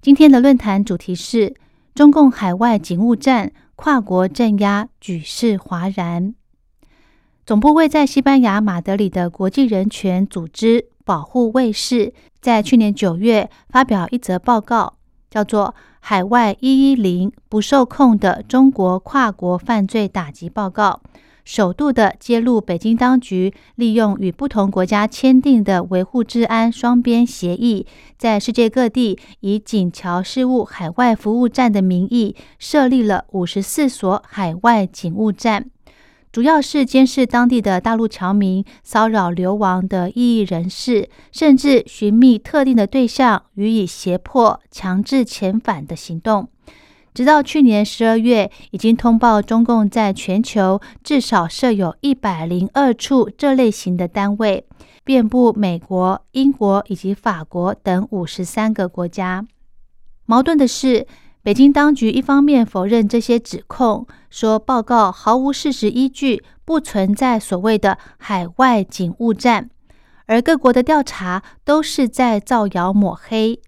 今天的论坛主题是中共海外警务站跨国镇压，举世哗然。总部位在西班牙马德里的国际人权组织保护卫士，在去年九月发表一则报告，叫做《海外一一零不受控的中国跨国犯罪打击报告》。首度的揭露，北京当局利用与不同国家签订的维护治安双边协议，在世界各地以警侨事务海外服务站的名义设立了五十四所海外警务站，主要是监视当地的大陆侨民、骚扰流亡的异议人士，甚至寻觅特定的对象予以胁迫、强制遣返的行动。直到去年十二月，已经通报中共在全球至少设有一百零二处这类型的单位，遍布美国、英国以及法国等五十三个国家。矛盾的是，北京当局一方面否认这些指控，说报告毫无事实依据，不存在所谓的海外警务站，而各国的调查都是在造谣抹黑。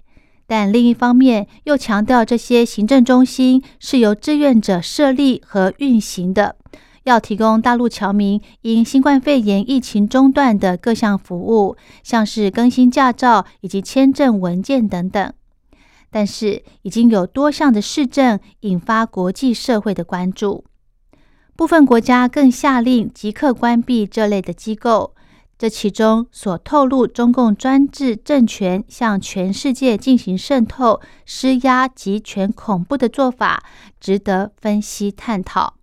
但另一方面又强调，这些行政中心是由志愿者设立和运行的，要提供大陆侨民因新冠肺炎疫情中断的各项服务，像是更新驾照以及签证文件等等。但是，已经有多项的市政引发国际社会的关注，部分国家更下令即刻关闭这类的机构。这其中所透露，中共专制政权向全世界进行渗透、施压及全恐怖的做法，值得分析探讨。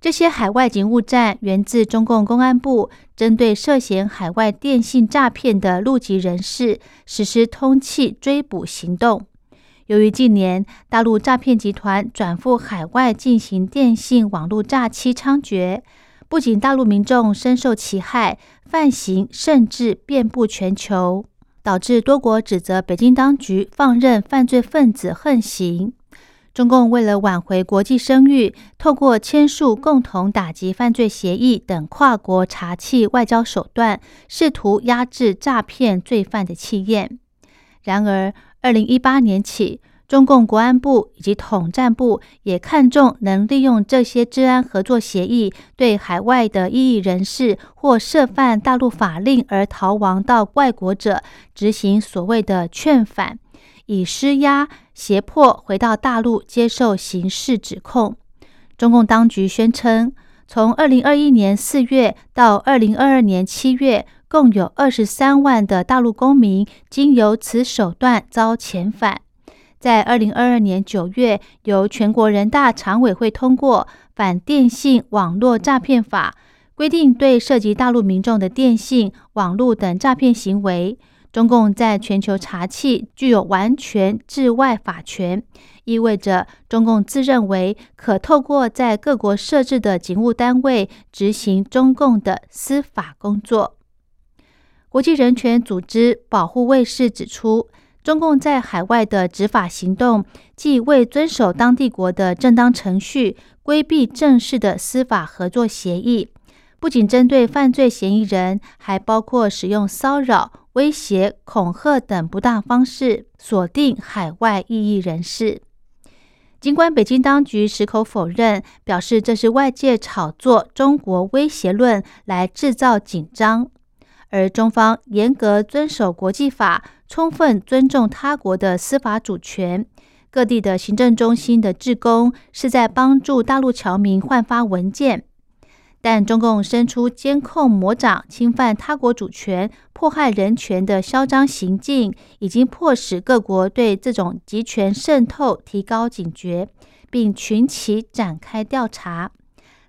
这些海外警务站源自中共公安部针对涉嫌海外电信诈骗的陆籍人士实施通缉追捕行动。由于近年大陆诈骗集团转赴海外进行电信网络诈欺猖獗。不仅大陆民众深受其害，犯行甚至遍布全球，导致多国指责北京当局放任犯罪分子横行。中共为了挽回国际声誉，透过签署共同打击犯罪协议等跨国查缉外交手段，试图压制诈骗罪犯的气焰。然而，二零一八年起，中共国安部以及统战部也看重能利用这些治安合作协议，对海外的异议人士或涉犯大陆法令而逃亡到外国者，执行所谓的劝返，以施压胁迫回到大陆接受刑事指控。中共当局宣称，从二零二一年四月到二零二二年七月，共有二十三万的大陆公民经由此手段遭遣返。在二零二二年九月，由全国人大常委会通过《反电信网络诈骗法》，规定对涉及大陆民众的电信、网络等诈骗行为，中共在全球查缉具有完全治外法权，意味着中共自认为可透过在各国设置的警务单位执行中共的司法工作。国际人权组织保护卫士指出。中共在海外的执法行动，既未遵守当地国的正当程序，规避正式的司法合作协议，不仅针对犯罪嫌疑人，还包括使用骚扰、威胁、恐吓等不当方式锁定海外异议人士。尽管北京当局矢口否认，表示这是外界炒作中国威胁论来制造紧张。而中方严格遵守国际法，充分尊重他国的司法主权。各地的行政中心的职工是在帮助大陆侨民换发文件，但中共伸出监控魔掌，侵犯他国主权、迫害人权的嚣张行径，已经迫使各国对这种集权渗透提高警觉，并群起展开调查。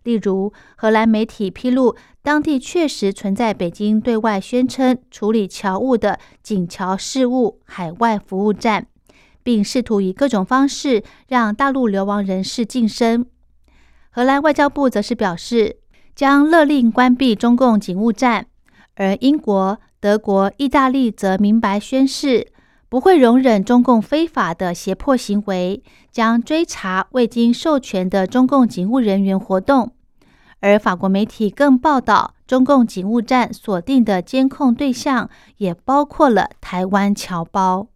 例如，荷兰媒体披露，当地确实存在北京对外宣称处理侨务的警侨事务海外服务站，并试图以各种方式让大陆流亡人士晋升。荷兰外交部则是表示，将勒令关闭中共警务站，而英国、德国、意大利则明白宣誓，不会容忍中共非法的胁迫行为，将追查未经授权的中共警务人员活动。而法国媒体更报道，中共警务站锁定的监控对象也包括了台湾侨胞。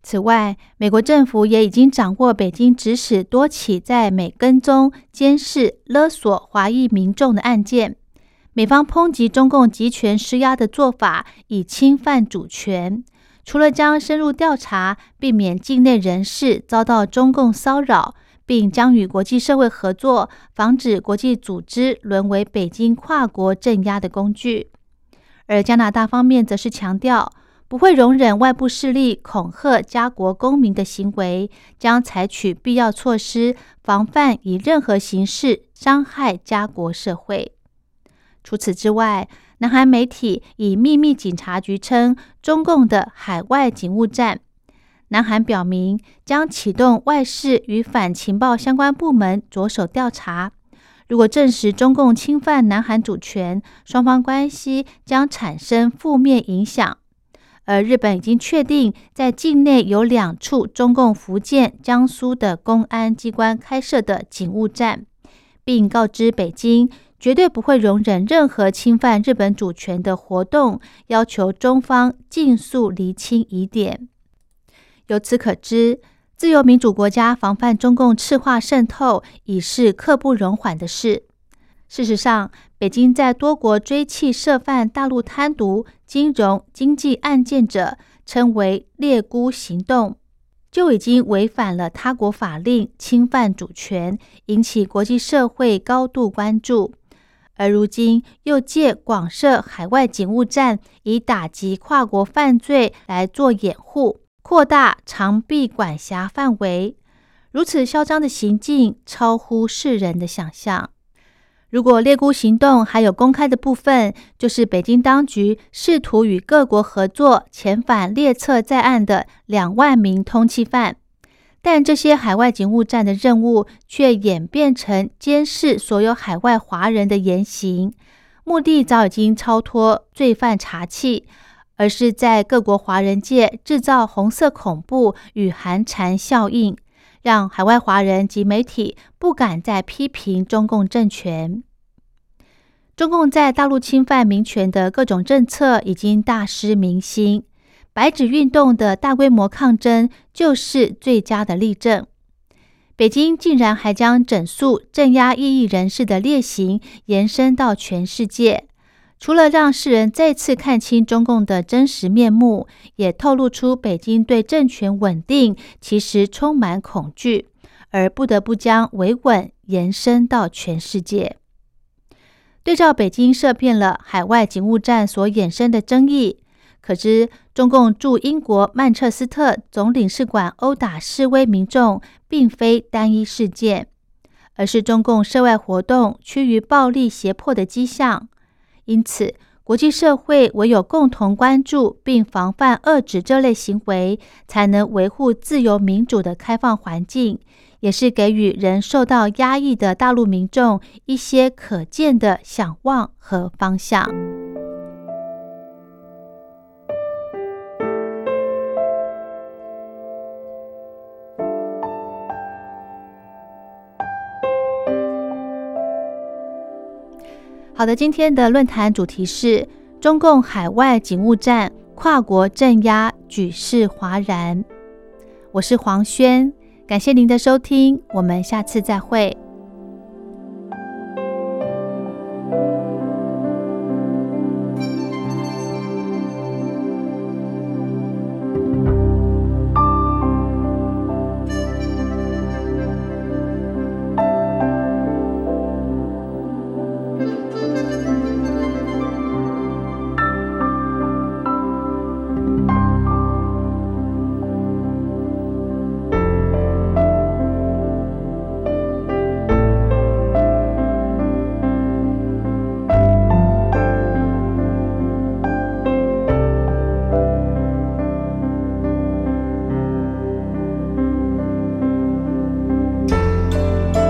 此外，美国政府也已经掌握北京指使多起在美跟踪、监视、勒索华裔民众的案件。美方抨击中共集权施压的做法已侵犯主权，除了将深入调查，避免境内人士遭到中共骚扰，并将与国际社会合作，防止国际组织沦为北京跨国镇压的工具。而加拿大方面则是强调。不会容忍外部势力恐吓家国公民的行为，将采取必要措施防范以任何形式伤害家国社会。除此之外，南韩媒体以秘密警察局称中共的海外警务站，南韩表明将启动外事与反情报相关部门着手调查。如果证实中共侵犯南韩主权，双方关系将产生负面影响。而日本已经确定，在境内有两处中共福建、江苏的公安机关开设的警务站，并告知北京绝对不会容忍任何侵犯日本主权的活动，要求中方尽速厘清疑点。由此可知，自由民主国家防范中共赤化渗透已是刻不容缓的事。事实上，北京在多国追缉涉犯大陆贪渎、金融、经济案件者，称为“猎孤行动”，就已经违反了他国法令，侵犯主权，引起国际社会高度关注。而如今又借广设海外警务站，以打击跨国犯罪来做掩护，扩大长臂管辖范围，如此嚣张的行径，超乎世人的想象。如果猎孤行动还有公开的部分，就是北京当局试图与各国合作遣返列册在案的两万名通缉犯，但这些海外警务站的任务却演变成监视所有海外华人的言行，目的早已经超脱罪犯查缉，而是在各国华人界制造红色恐怖与寒蝉效应。让海外华人及媒体不敢再批评中共政权。中共在大陆侵犯民权的各种政策已经大失民心，白纸运动的大规模抗争就是最佳的例证。北京竟然还将整肃镇压异议人士的劣行延伸到全世界。除了让世人再次看清中共的真实面目，也透露出北京对政权稳定其实充满恐惧，而不得不将维稳延伸到全世界。对照北京设遍了海外警务站所衍生的争议，可知中共驻英国曼彻斯特总领事馆殴打示威民众，并非单一事件，而是中共涉外活动趋于暴力胁迫的迹象。因此，国际社会唯有共同关注并防范遏制这类行为，才能维护自由民主的开放环境，也是给予仍受到压抑的大陆民众一些可见的想望和方向。好的，今天的论坛主题是中共海外警务站跨国镇压，举世哗然。我是黄轩，感谢您的收听，我们下次再会。